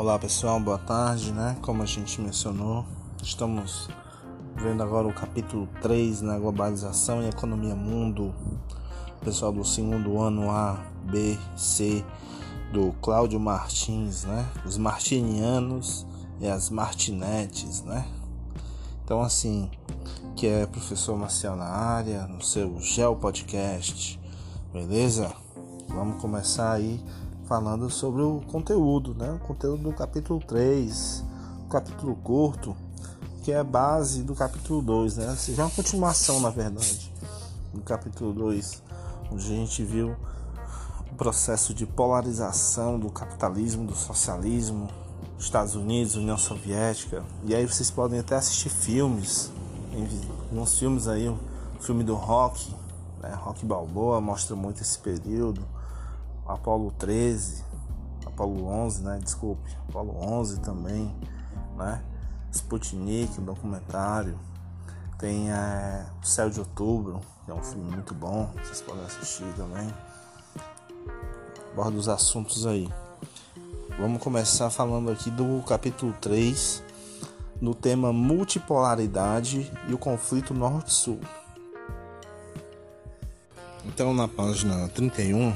Olá pessoal, boa tarde, né? Como a gente mencionou, estamos vendo agora o capítulo 3 na né? globalização e economia mundo. Pessoal do segundo ano A, B, C do Cláudio Martins, né? Os martinianos e as martinetes, né? Então assim, que é professor Marcial na área, no seu Gel Podcast, beleza? Vamos começar aí falando sobre o conteúdo, né? O conteúdo do capítulo 3, o capítulo curto, que é a base do capítulo 2, né? Seja uma continuação, na verdade, do capítulo 2, onde a gente viu o processo de polarização do capitalismo, do socialismo, Estados Unidos, União Soviética. E aí vocês podem até assistir filmes, uns filmes aí, o filme do Rock, né? Rock Balboa mostra muito esse período Apolo 13, Apolo 11, né? Desculpe, Apolo 11 também, né? Sputnik, um documentário. Tem é, O Céu de Outubro, que é um filme muito bom, vocês podem assistir também. Borda os assuntos aí. Vamos começar falando aqui do capítulo 3, no tema multipolaridade e o conflito norte-sul. Então, na página 31,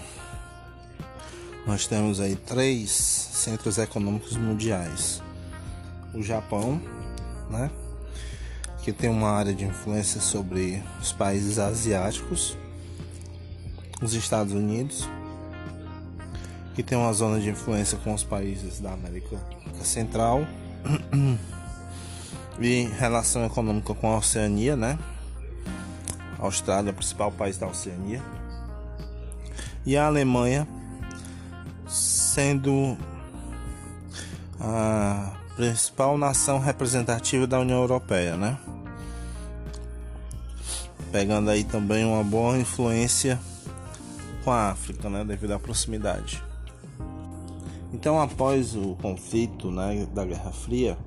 nós temos aí três centros econômicos mundiais: o Japão, né, que tem uma área de influência sobre os países asiáticos, os Estados Unidos, que tem uma zona de influência com os países da América Central e relação econômica com a Oceania, né? A Austrália, principal país da Oceania, e a Alemanha sendo a principal nação representativa da União Europeia, né? Pegando aí também uma boa influência com a África, né, devido à proximidade. Então, após o conflito, né, da Guerra Fria,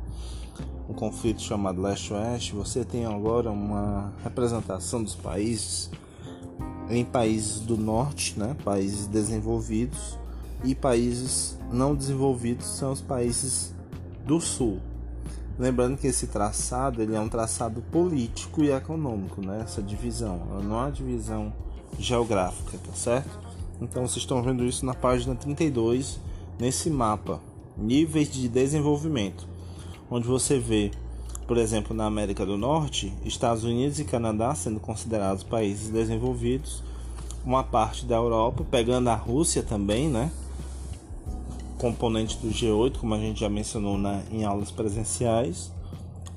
um conflito chamado Leste-Oeste, você tem agora uma representação dos países em países do norte, né, países desenvolvidos, e países não desenvolvidos são os países do sul. Lembrando que esse traçado ele é um traçado político e econômico, né? essa divisão, não é uma divisão geográfica, tá certo? Então vocês estão vendo isso na página 32, nesse mapa, níveis de desenvolvimento, onde você vê, por exemplo, na América do Norte, Estados Unidos e Canadá sendo considerados países desenvolvidos, uma parte da Europa, pegando a Rússia também, né? Componente do G8, como a gente já mencionou na, em aulas presenciais,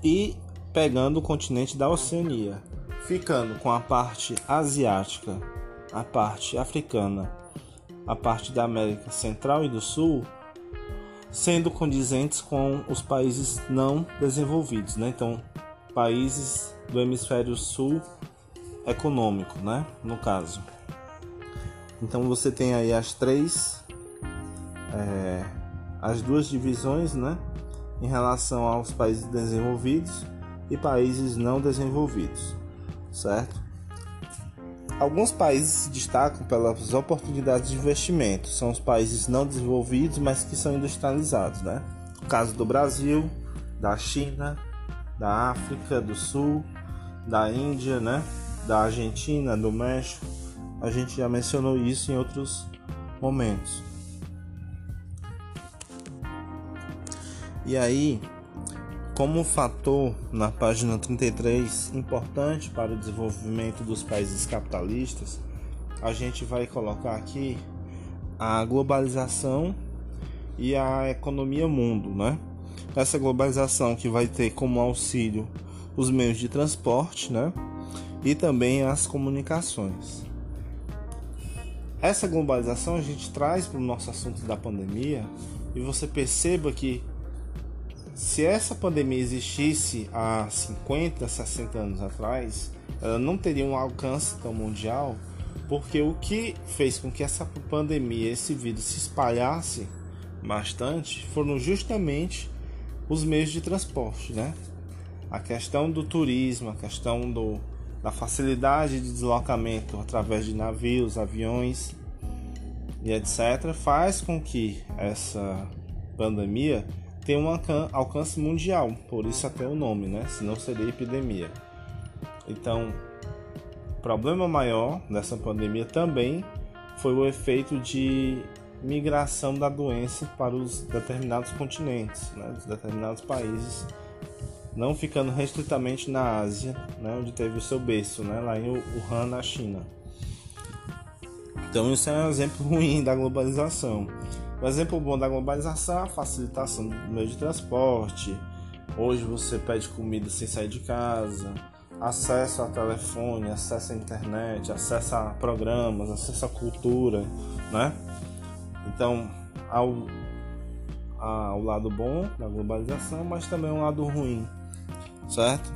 e pegando o continente da Oceania, ficando com a parte asiática, a parte africana, a parte da América Central e do Sul, sendo condizentes com os países não desenvolvidos, né? Então, países do hemisfério sul econômico, né? No caso. Então você tem aí as três é, as duas divisões né, em relação aos países desenvolvidos e países não desenvolvidos, certo? Alguns países se destacam pelas oportunidades de investimento, são os países não desenvolvidos, mas que são industrializados, né? O caso do Brasil, da China, da África do Sul, da Índia, né? Da Argentina, do México. A gente já mencionou isso em outros momentos. E aí, como fator na página 33 importante para o desenvolvimento dos países capitalistas, a gente vai colocar aqui a globalização e a economia mundo, né? Essa globalização que vai ter como auxílio os meios de transporte, né? E também as comunicações. Essa globalização a gente traz para o nosso assunto da pandemia e você perceba que se essa pandemia existisse há 50, 60 anos atrás, ela não teria um alcance tão mundial, porque o que fez com que essa pandemia, esse vírus se espalhasse bastante, foram justamente os meios de transporte, né? A questão do turismo, a questão do, da facilidade de deslocamento através de navios, aviões e etc., faz com que essa pandemia tem um alcance mundial, por isso até o nome, né? Senão seria epidemia. Então, o problema maior dessa pandemia também foi o efeito de migração da doença para os determinados continentes, né, dos determinados países, não ficando restritamente na Ásia, né, onde teve o seu berço, né, lá em Wuhan, na China. Então isso é um exemplo ruim da globalização. O exemplo bom da globalização é a facilitação do meio de transporte. Hoje você pede comida sem sair de casa, acesso a telefone, acesso à internet, acesso a programas, acesso à cultura, né? Então, ao, ao lado bom da globalização, mas também um lado ruim, certo?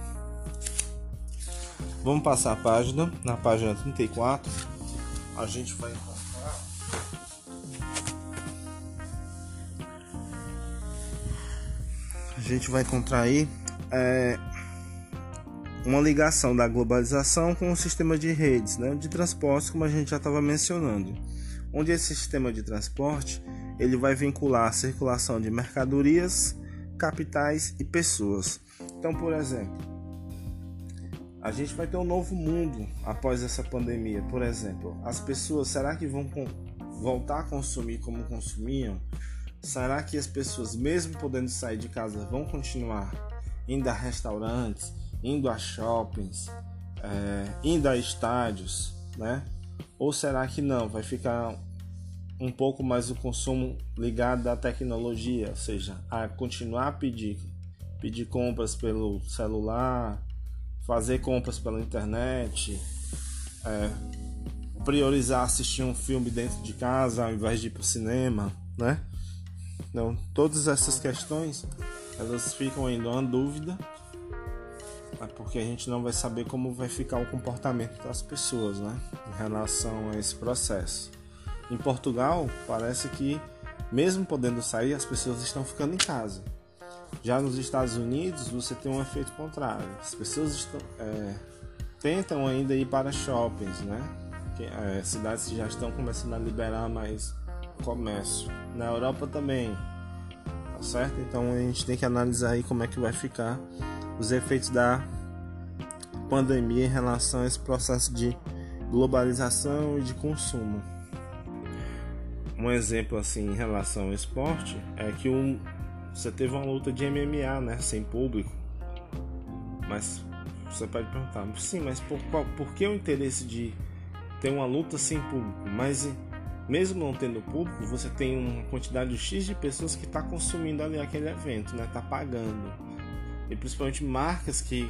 Vamos passar a página, na página 34, a gente vai encontrar gente vai encontrar aí é, uma ligação da globalização com o sistema de redes né, de transporte, como a gente já estava mencionando, onde esse sistema de transporte ele vai vincular a circulação de mercadorias, capitais e pessoas. Então, por exemplo, a gente vai ter um novo mundo após essa pandemia. Por exemplo, as pessoas, será que vão voltar a consumir como consumiam? Será que as pessoas, mesmo podendo sair de casa, vão continuar indo a restaurantes, indo a shoppings, é, indo a estádios, né? Ou será que não? Vai ficar um pouco mais o consumo ligado à tecnologia, ou seja, a continuar a pedir, pedir compras pelo celular, fazer compras pela internet, é, priorizar assistir um filme dentro de casa ao invés de ir para o cinema, né? Então, todas essas questões elas ficam ainda uma dúvida é porque a gente não vai saber como vai ficar o comportamento das pessoas, né, em relação a esse processo. Em Portugal, parece que mesmo podendo sair, as pessoas estão ficando em casa. Já nos Estados Unidos, você tem um efeito contrário. As pessoas estão, é, tentam ainda ir para shoppings, né? Que, é, cidades que já estão começando a liberar mais comércio. Na Europa também, tá certo? Então a gente tem que analisar aí como é que vai ficar os efeitos da pandemia em relação a esse processo de globalização e de consumo. Um exemplo assim em relação ao esporte é que um, você teve uma luta de MMA, né, sem público. Mas você pode perguntar, sim, mas por, por que o interesse de ter uma luta sem público? Mas mesmo não tendo público, você tem uma quantidade X de pessoas que está consumindo ali aquele evento, né? Tá pagando e principalmente marcas que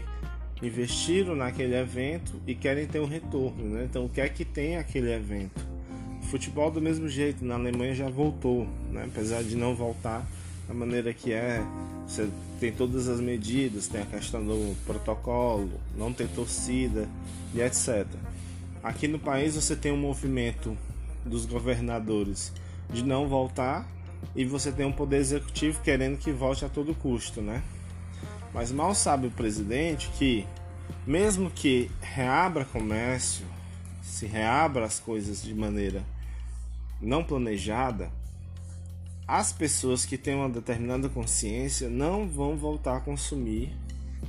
investiram naquele evento e querem ter um retorno, né? Então, o que é que tem aquele evento? Futebol do mesmo jeito, na Alemanha já voltou, né? Apesar de não voltar da maneira que é, você tem todas as medidas, tem a questão do protocolo, não tem torcida e etc. Aqui no país você tem um movimento dos governadores de não voltar e você tem um poder executivo querendo que volte a todo custo, né? Mas mal sabe o presidente que, mesmo que reabra comércio, se reabra as coisas de maneira não planejada, as pessoas que têm uma determinada consciência não vão voltar a consumir,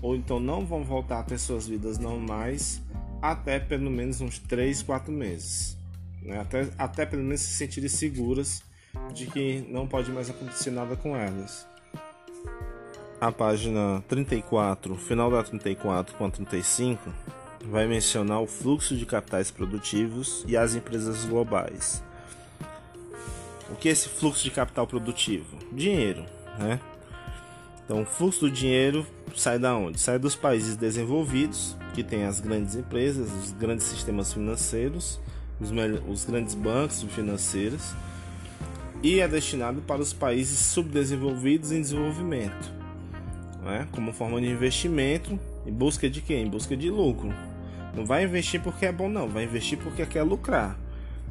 ou então não vão voltar a ter suas vidas normais até pelo menos uns 3, 4 meses. Né? Até, até pelo menos se sentirem seguras de que não pode mais acontecer nada com elas a página 34, final da 34 com a 35, vai mencionar o fluxo de capitais produtivos e as empresas globais. O que é esse fluxo de capital produtivo? Dinheiro, né? Então, o fluxo do dinheiro sai da onde? Sai dos países desenvolvidos, que tem as grandes empresas, os grandes sistemas financeiros, os, os grandes bancos financeiros, e é destinado para os países subdesenvolvidos em desenvolvimento né? como forma de investimento em busca de quem? Em busca de lucro. Não vai investir porque é bom, não, vai investir porque quer lucrar.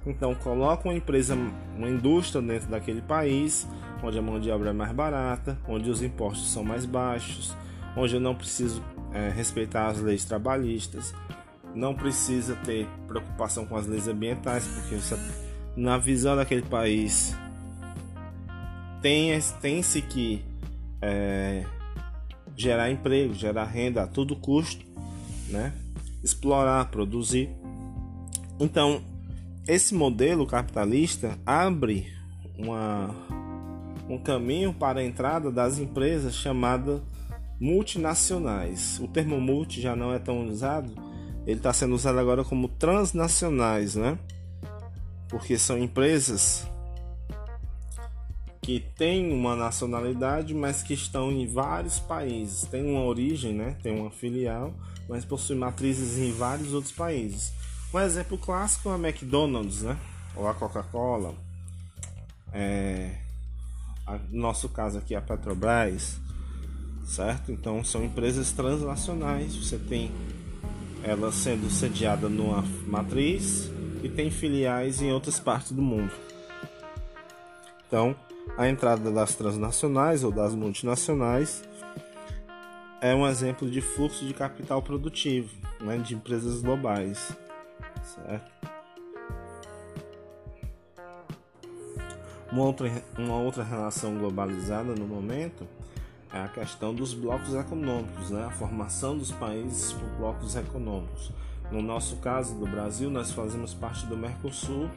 Então coloca uma empresa, uma indústria dentro daquele país, onde a mão de obra é mais barata, onde os impostos são mais baixos, onde eu não preciso é, respeitar as leis trabalhistas, não precisa ter preocupação com as leis ambientais, porque na visão daquele país tem tem-se que é, gerar emprego, gerar renda a todo custo, né? explorar, produzir. Então, esse modelo capitalista abre uma, um caminho para a entrada das empresas chamadas multinacionais. O termo multi já não é tão usado, ele está sendo usado agora como transnacionais, né? Porque são empresas que têm uma nacionalidade, mas que estão em vários países. Tem uma origem, né? Tem uma filial, mas possuem matrizes em vários outros países. Um exemplo clássico é a McDonald's, né? Ou a Coca-Cola. É... No nosso caso aqui a Petrobras, certo? Então são empresas transnacionais. Você tem ela sendo sediada numa matriz e tem filiais em outras partes do mundo. Então, a entrada das transnacionais ou das multinacionais é um exemplo de fluxo de capital produtivo né, de empresas globais. Certo? Uma outra, uma outra relação globalizada no momento é a questão dos blocos econômicos, né? a formação dos países por blocos econômicos. No nosso caso do Brasil, nós fazemos parte do Mercosul,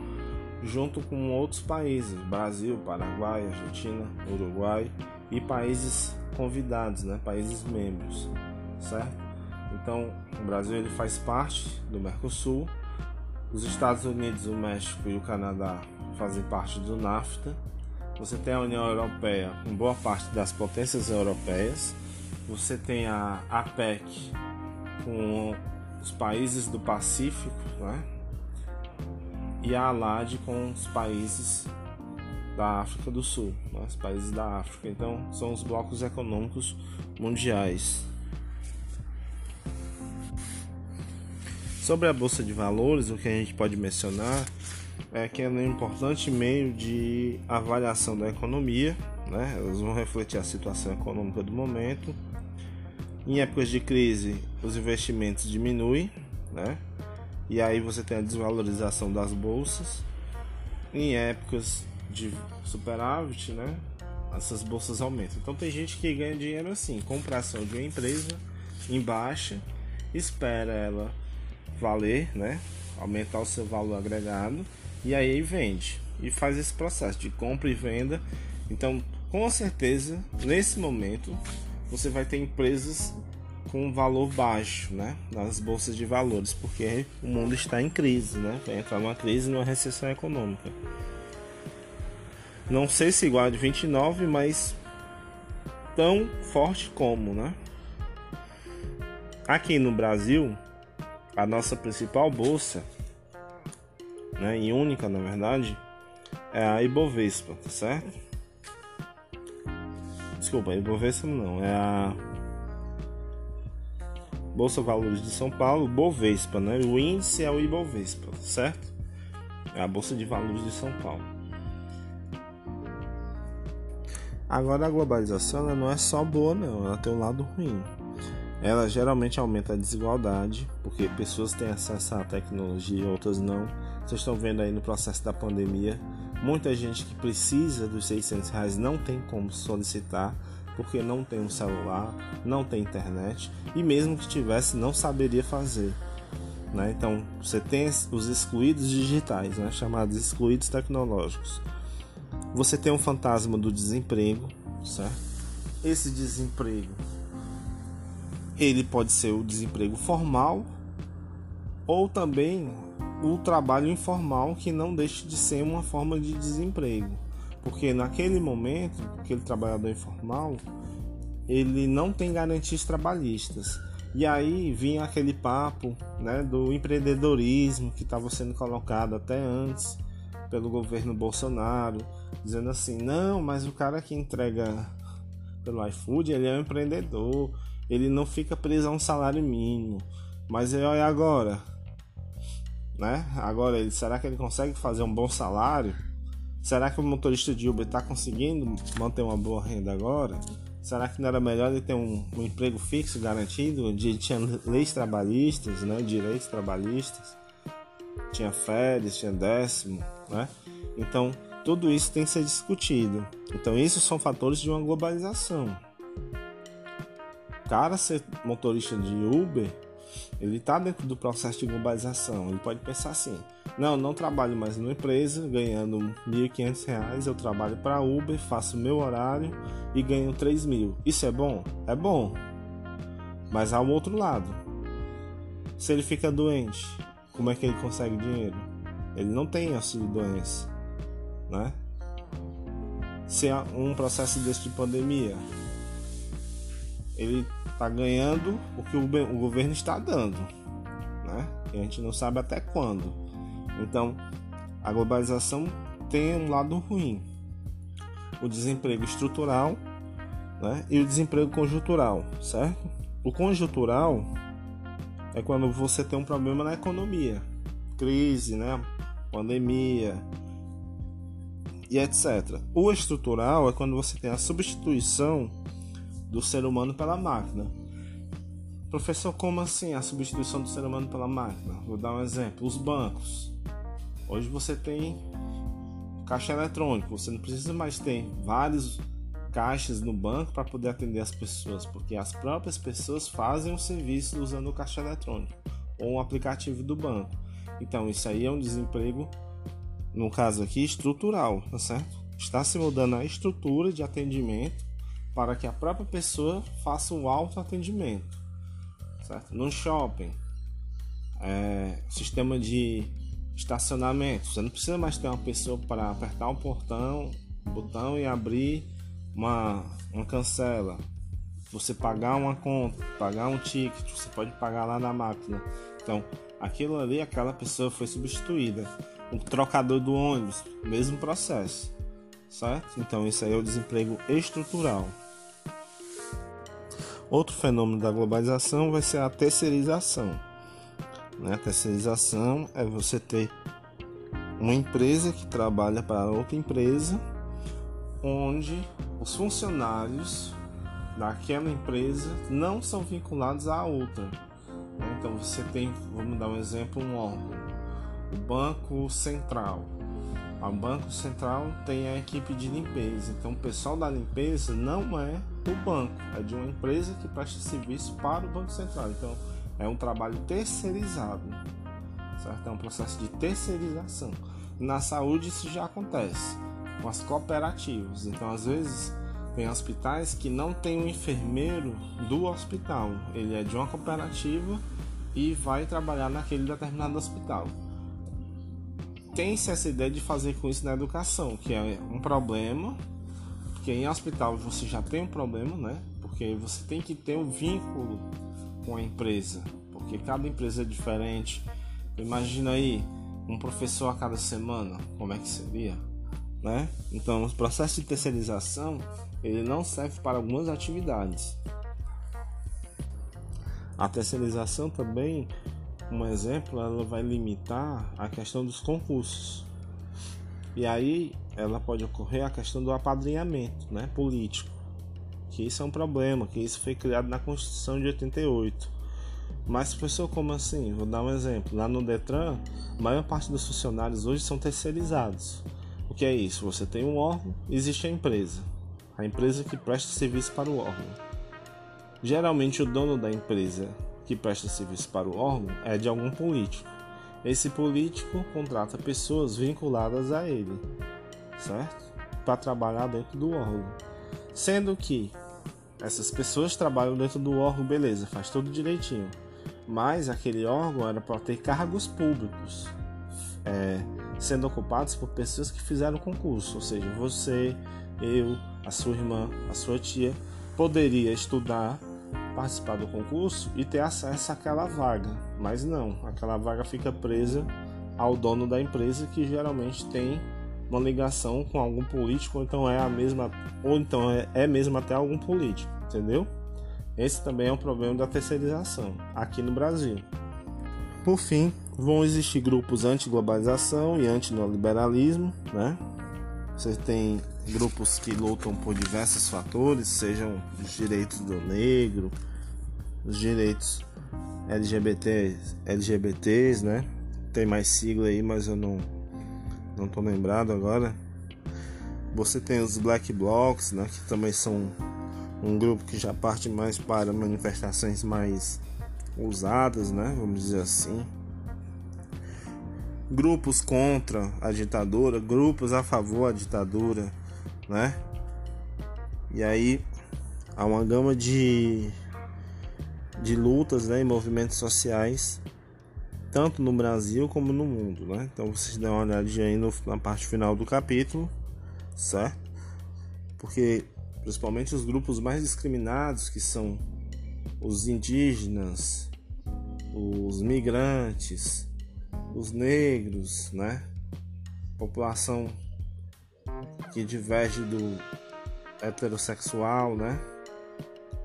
junto com outros países, Brasil, Paraguai, Argentina, Uruguai e países convidados, né, países membros, certo? Então, o Brasil ele faz parte do Mercosul, os Estados Unidos, o México e o Canadá fazem parte do NAFTA. Você tem a União Europeia com boa parte das potências europeias. Você tem a APEC com os países do Pacífico, né? e a ALAD com os países da África do Sul, né? os países da África. Então, são os blocos econômicos mundiais. Sobre a bolsa de valores, o que a gente pode mencionar é que é um importante meio de avaliação da economia, né? Elas vão refletir a situação econômica do momento. Em épocas de crise, os investimentos diminuem, né? E aí você tem a desvalorização das bolsas. Em épocas de superávit, né? Essas bolsas aumentam. Então tem gente que ganha dinheiro assim, compração de uma empresa em baixa, espera ela valer, né? Aumentar o seu valor agregado e aí vende e faz esse processo de compra e venda. Então, com certeza, nesse momento, você vai ter empresas com valor baixo, né, nas bolsas de valores, porque o mundo está em crise, né, vai entrar numa crise, numa recessão econômica. Não sei se igual a de 29, mas tão forte como, né? Aqui no Brasil, a nossa principal bolsa, né, e única na verdade, é a Ibovespa, tá certo? Desculpa, Ibovespa não, é a Bolsa Valores de São Paulo, Bovespa, né? O índice é o Ibovespa, certo? É a Bolsa de Valores de São Paulo. Agora a globalização não é só boa não, ela tem um lado ruim. Ela geralmente aumenta a desigualdade, porque pessoas têm acesso à tecnologia e outras não. Vocês estão vendo aí no processo da pandemia, muita gente que precisa dos 600 reais não tem como solicitar porque não tem um celular, não tem internet e mesmo que tivesse não saberia fazer. Né? Então você tem os excluídos digitais, né? chamados excluídos tecnológicos. Você tem um fantasma do desemprego, certo? Esse desemprego ele pode ser o desemprego formal ou também o trabalho informal que não deixa de ser uma forma de desemprego. Porque naquele momento, aquele trabalhador informal, ele não tem garantias trabalhistas. E aí vinha aquele papo né, do empreendedorismo que estava sendo colocado até antes pelo governo Bolsonaro, dizendo assim: não, mas o cara que entrega pelo iFood ele é um empreendedor, ele não fica preso a um salário mínimo. Mas olha agora, né? Agora, ele, será que ele consegue fazer um bom salário? Será que o motorista de Uber está conseguindo manter uma boa renda agora? Será que não era melhor ele ter um, um emprego fixo garantido, onde tinha leis trabalhistas, né, direitos trabalhistas, tinha férias, tinha décimo, né? Então, Tudo isso tem que ser discutido. Então, isso são fatores de uma globalização. Cara, ser motorista de Uber, ele está dentro do processo de globalização. Ele pode pensar assim: não, não trabalho mais numa empresa ganhando R$ 1.500, eu trabalho para Uber, faço meu horário e ganho R$ mil. Isso é bom? É bom. Mas há um outro lado. Se ele fica doente, como é que ele consegue dinheiro? Ele não tem auxílio doença né? Se há um processo desse de pandemia, ele está ganhando o que o governo está dando, né? E a gente não sabe até quando. Então, a globalização tem um lado ruim, o desemprego estrutural, né? E o desemprego conjuntural, certo? O conjuntural é quando você tem um problema na economia, crise, né? Pandemia, e etc. O estrutural é quando você tem a substituição do ser humano pela máquina. Professor, como assim a substituição do ser humano pela máquina? Vou dar um exemplo: os bancos. Hoje você tem caixa eletrônico, você não precisa mais ter vários caixas no banco para poder atender as pessoas, porque as próprias pessoas fazem o serviço usando o caixa eletrônico ou um aplicativo do banco. Então, isso aí é um desemprego no caso aqui estrutural, tá certo? Está se mudando a estrutura de atendimento para que a própria pessoa faça o autoatendimento, certo? No shopping, é, sistema de estacionamento, você não precisa mais ter uma pessoa para apertar um portão, botão e abrir uma, uma cancela. Você pagar uma conta, pagar um ticket, você pode pagar lá na máquina. Então, aquilo ali, aquela pessoa foi substituída o trocador do ônibus, mesmo processo, certo? Então isso aí é o desemprego estrutural. Outro fenômeno da globalização vai ser a terceirização. Né? A terceirização é você ter uma empresa que trabalha para outra empresa, onde os funcionários daquela empresa não são vinculados à outra. Então você tem, vamos dar um exemplo, um órgão o Banco Central. O Banco Central tem a equipe de limpeza, então o pessoal da limpeza não é do banco, é de uma empresa que presta serviço para o Banco Central. Então é um trabalho terceirizado, certo? É um processo de terceirização. Na saúde isso já acontece com as cooperativas. Então às vezes tem hospitais que não tem um enfermeiro do hospital, ele é de uma cooperativa e vai trabalhar naquele determinado hospital tem-se essa ideia de fazer com isso na educação, que é um problema, porque em hospital você já tem um problema, né? Porque você tem que ter um vínculo com a empresa, porque cada empresa é diferente. Imagina aí um professor a cada semana, como é que seria, né? Então, o processo de terceirização ele não serve para algumas atividades. A terceirização também um exemplo, ela vai limitar a questão dos concursos. E aí ela pode ocorrer a questão do apadrinhamento né, político, que isso é um problema, que isso foi criado na Constituição de 88. Mas, professor, como assim? Vou dar um exemplo. Lá no Detran, a maior parte dos funcionários hoje são terceirizados. O que é isso? Você tem um órgão, existe a empresa. A empresa que presta serviço para o órgão. Geralmente, o dono da empresa que presta serviço para o órgão é de algum político. Esse político contrata pessoas vinculadas a ele, certo? Para trabalhar dentro do órgão. Sendo que essas pessoas trabalham dentro do órgão, beleza, faz tudo direitinho. Mas aquele órgão era para ter cargos públicos, é, sendo ocupados por pessoas que fizeram concurso, ou seja, você, eu, a sua irmã, a sua tia, poderia estudar participar do concurso e ter acesso àquela vaga. Mas não, aquela vaga fica presa ao dono da empresa que geralmente tem uma ligação com algum político, ou então é a mesma, ou então é, é mesmo até algum político, entendeu? Esse também é um problema da terceirização aqui no Brasil. Por fim, vão existir grupos anti-globalização e anti-neoliberalismo, né? Você tem grupos que lutam por diversos fatores, sejam os direitos do negro, os direitos LGBT, LGBTs, né? Tem mais sigla aí, mas eu não não tô lembrado agora. você tem os Black Blocs, né, que também são um grupo que já parte mais para manifestações mais ousadas, né, vamos dizer assim. Grupos contra a ditadura, grupos a favor da ditadura, né? E aí há uma gama de, de lutas né, e movimentos sociais, tanto no Brasil como no mundo. Né? Então vocês dão uma olhadinha aí no, na parte final do capítulo, certo? Porque principalmente os grupos mais discriminados, que são os indígenas, os migrantes, os negros, né? População que diverge do heterossexual, né?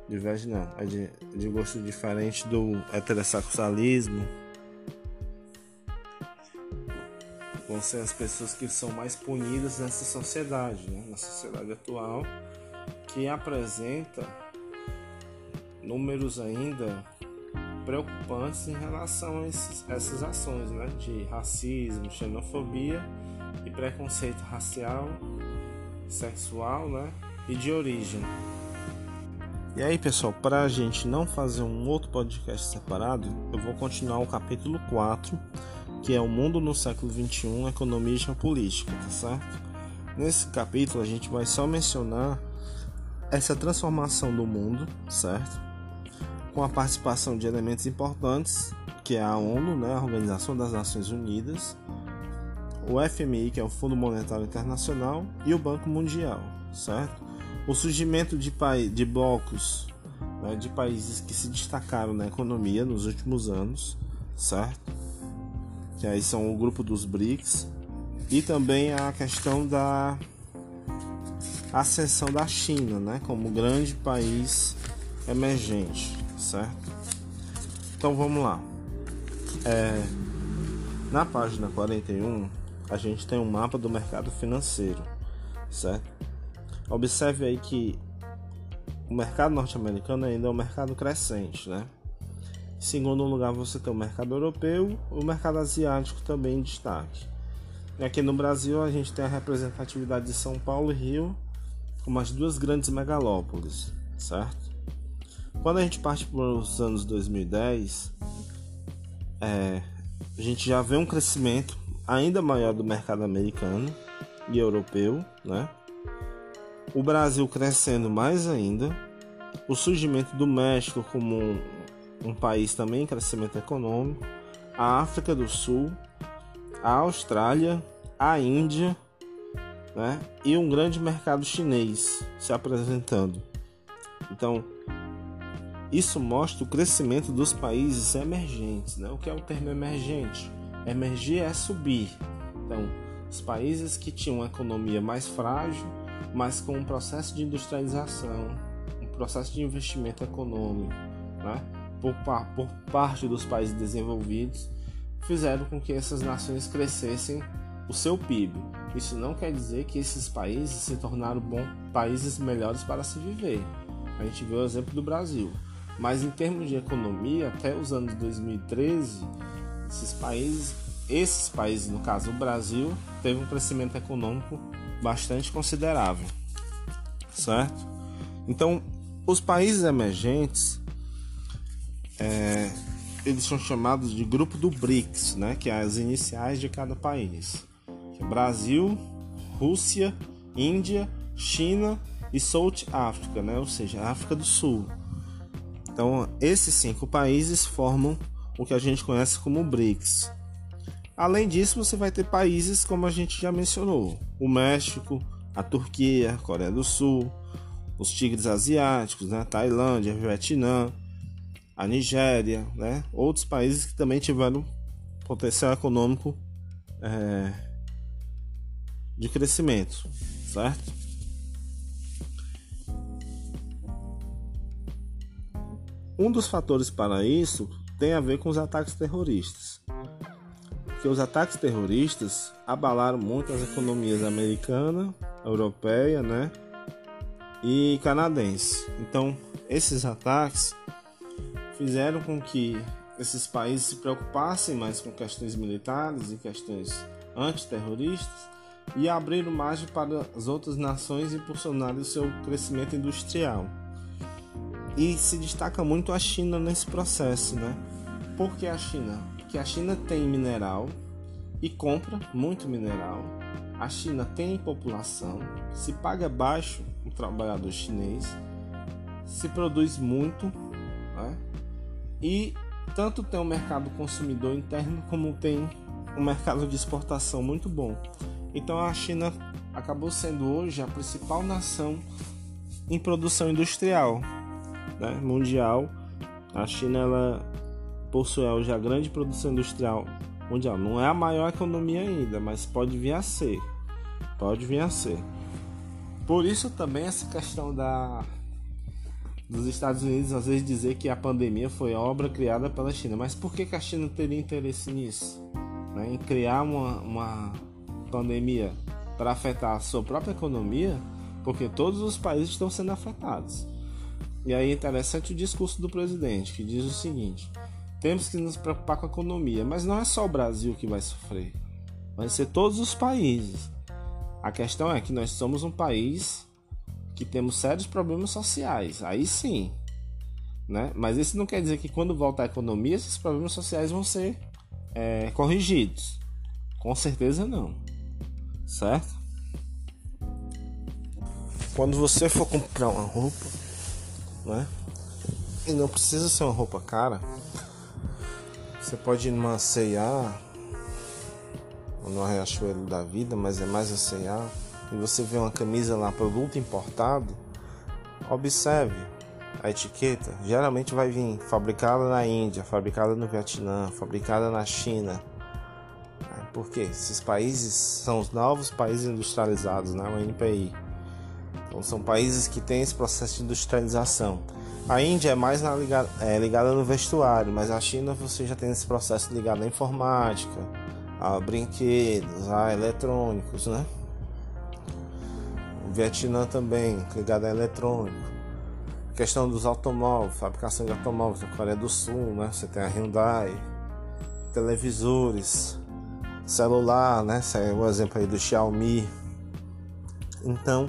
Diverge não, é de, de gosto diferente do heterossexualismo. Vão ser as pessoas que são mais punidas nessa sociedade, né? Na sociedade atual, que apresenta números ainda preocupantes em relação a esses, essas ações né? de racismo, xenofobia e preconceito racial, sexual, né? e de origem. E aí, pessoal, para a gente não fazer um outro podcast separado, eu vou continuar o capítulo 4, que é o mundo no século 21, economia e geopolítica, tá certo? Nesse capítulo a gente vai só mencionar essa transformação do mundo, certo? Com a participação de elementos importantes, que é a ONU, né, a Organização das Nações Unidas, o FMI, que é o Fundo Monetário Internacional, e o Banco Mundial, certo? o surgimento de, de blocos né, de países que se destacaram na economia nos últimos anos, certo? Que aí são o grupo dos BRICS e também a questão da ascensão da China, né, como grande país emergente, certo? Então vamos lá. É, na página 41 a gente tem um mapa do mercado financeiro, certo? Observe aí que o mercado norte-americano ainda é um mercado crescente, né? Em segundo lugar, você tem o mercado europeu, o mercado asiático também em destaque. E aqui no Brasil, a gente tem a representatividade de São Paulo e Rio como as duas grandes megalópolis, certo? Quando a gente parte para os anos 2010, é, a gente já vê um crescimento ainda maior do mercado americano e europeu, né? o Brasil crescendo mais ainda, o surgimento do México como um, um país também em crescimento econômico, a África do Sul, a Austrália, a Índia né, e um grande mercado chinês se apresentando. Então, isso mostra o crescimento dos países emergentes. Né? O que é o termo emergente? Emergir é subir. Então, os países que tinham uma economia mais frágil mas com um processo de industrialização, um processo de investimento econômico, né, por, por parte dos países desenvolvidos, fizeram com que essas nações crescessem o seu PIB. Isso não quer dizer que esses países se tornaram bom, países melhores para se viver. A gente vê o exemplo do Brasil. Mas em termos de economia, até os anos 2013, esses países, esses países, no caso o Brasil, teve um crescimento econômico bastante considerável, certo? Então, os países emergentes, é, eles são chamados de grupo do BRICS, né? Que é as iniciais de cada país. É Brasil, Rússia, Índia, China e South África, né? Ou seja, África do Sul. Então, esses cinco países formam o que a gente conhece como BRICS. Além disso, você vai ter países como a gente já mencionou: o México, a Turquia, a Coreia do Sul, os tigres asiáticos, né? Tailândia, Vietnã, a Nigéria, né? outros países que também tiveram potencial econômico é, de crescimento, certo? Um dos fatores para isso tem a ver com os ataques terroristas que os ataques terroristas abalaram muito as economias americana, europeia, né, e canadense. Então, esses ataques fizeram com que esses países se preocupassem mais com questões militares e questões antiterroristas e abriram margem para as outras nações impulsionarem o seu crescimento industrial. E se destaca muito a China nesse processo, né? Por que a China? Porque a China tem mineral e compra muito mineral. A China tem população, se paga baixo o trabalhador chinês, se produz muito, né? e tanto tem um mercado consumidor interno como tem um mercado de exportação muito bom. Então a China acabou sendo hoje a principal nação em produção industrial né, mundial. A China ela possui hoje a grande produção industrial mundial. Não é a maior economia ainda, mas pode vir a ser. Pode vir a ser. Por isso também essa questão da dos Estados Unidos às vezes dizer que a pandemia foi obra criada pela China. Mas por que, que a China teria interesse nisso? Né? Em criar uma, uma pandemia para afetar a sua própria economia, porque todos os países estão sendo afetados. E aí é interessante o discurso do presidente, que diz o seguinte: temos que nos preocupar com a economia, mas não é só o Brasil que vai sofrer, vai ser todos os países. A questão é que nós somos um país que temos sérios problemas sociais, aí sim, né? Mas isso não quer dizer que quando voltar a economia, esses problemas sociais vão ser é, corrigidos. Com certeza não, certo? Quando você for comprar uma roupa, né? E não precisa ser uma roupa cara. Você pode ir numa C&A ou no Riachuelo da Vida, mas é mais a C&A e você vê uma camisa lá, produto importado, observe a etiqueta. Geralmente vai vir fabricada na Índia, fabricada no Vietnã, fabricada na China. Por quê? Esses países são os novos países industrializados, né? o NPI. Então são países que têm esse processo de industrialização. A Índia é mais ligada, é, ligada no vestuário, mas a China você já tem esse processo ligado à informática, a brinquedos, a eletrônicos, né? O Vietnã também, ligado a eletrônico. A questão dos automóveis, fabricação de automóveis na Coreia do Sul, né? Você tem a Hyundai, televisores, celular, né? Esse é o exemplo aí do Xiaomi. Então,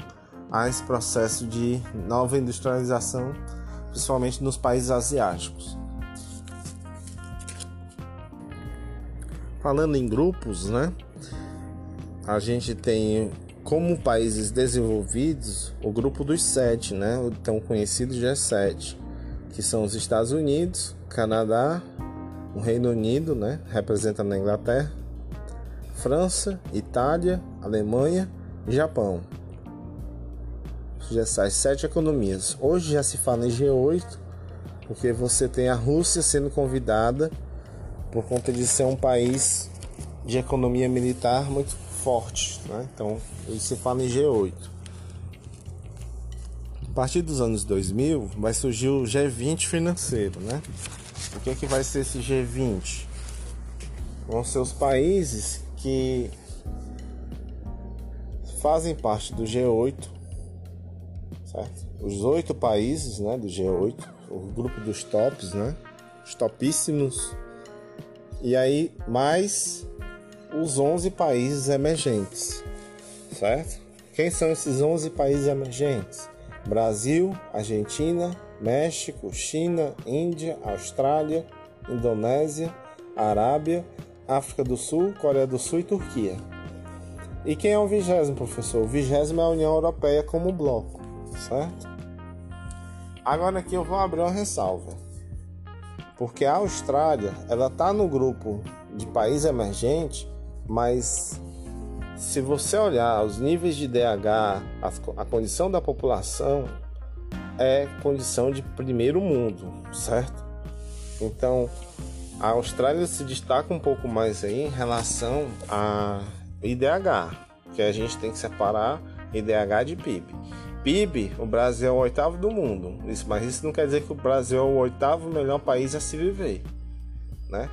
há esse processo de nova industrialização, principalmente nos países asiáticos. Falando em grupos, né? A gente tem como países desenvolvidos o grupo dos sete, né? O tão conhecido G7, que são os Estados Unidos, Canadá, o Reino Unido, né? Representando a Inglaterra, França, Itália, Alemanha e Japão. G7, sete economias. Hoje já se fala em G8, porque você tem a Rússia sendo convidada por conta de ser um país de economia militar muito forte, né? Então, isso se fala em G8. A partir dos anos 2000 vai surgir o G20 financeiro, né? O que é que vai ser esse G20? Vão ser os países que fazem parte do G8 certo? Os oito países né, do G8, o grupo dos tops, né? Os topíssimos. E aí, mais os 11 países emergentes, certo? Quem são esses 11 países emergentes? Brasil, Argentina, México, China, Índia, Austrália, Indonésia, Arábia, África do Sul, Coreia do Sul e Turquia. E quem é o vigésimo, professor? O vigésimo é a União Europeia como bloco certo? Agora aqui eu vou abrir uma ressalva. Porque a Austrália, ela tá no grupo de país emergente, mas se você olhar os níveis de DH, a, a condição da população é condição de primeiro mundo, certo? Então, a Austrália se destaca um pouco mais aí em relação a IDH, que a gente tem que separar IDH de PIB. PIB, o Brasil é o oitavo do mundo. Isso, mas isso não quer dizer que o Brasil é o oitavo melhor país a se viver, né?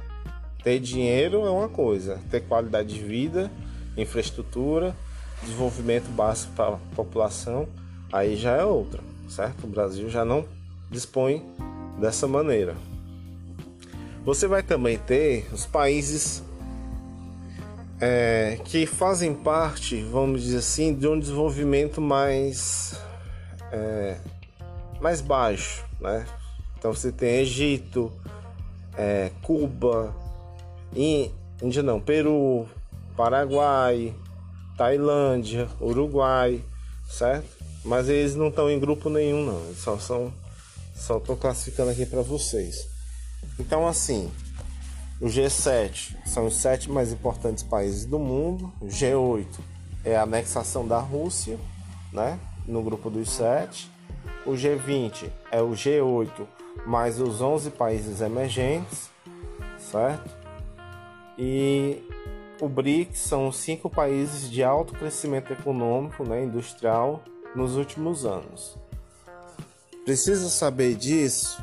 Ter dinheiro é uma coisa, ter qualidade de vida, infraestrutura, desenvolvimento básico para a população, aí já é outra, certo? O Brasil já não dispõe dessa maneira. Você vai também ter os países é, que fazem parte, vamos dizer assim, de um desenvolvimento mais é, mais baixo, né? Então você tem Egito, é, Cuba, Índia não, Peru, Paraguai, Tailândia, Uruguai, certo? Mas eles não estão em grupo nenhum não, eles só são só estou classificando aqui para vocês. Então assim, o G7 são os sete mais importantes países do mundo. O G8 é a anexação da Rússia, né? No grupo dos sete. O G20 é o G8 mais os 11 países emergentes, certo? E o BRICS são os cinco países de alto crescimento econômico, né, industrial nos últimos anos. Precisa saber disso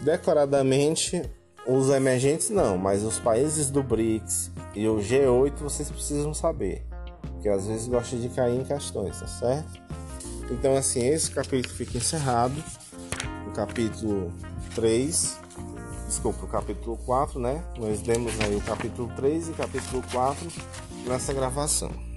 decoradamente os emergentes não, mas os países do BRICS e o G8 vocês precisam saber. Porque às vezes gosta de cair em questões, tá certo? Então assim, esse capítulo fica encerrado. O capítulo 3. Desculpa, o capítulo 4, né? Nós demos aí o capítulo 3 e o capítulo 4 nessa gravação.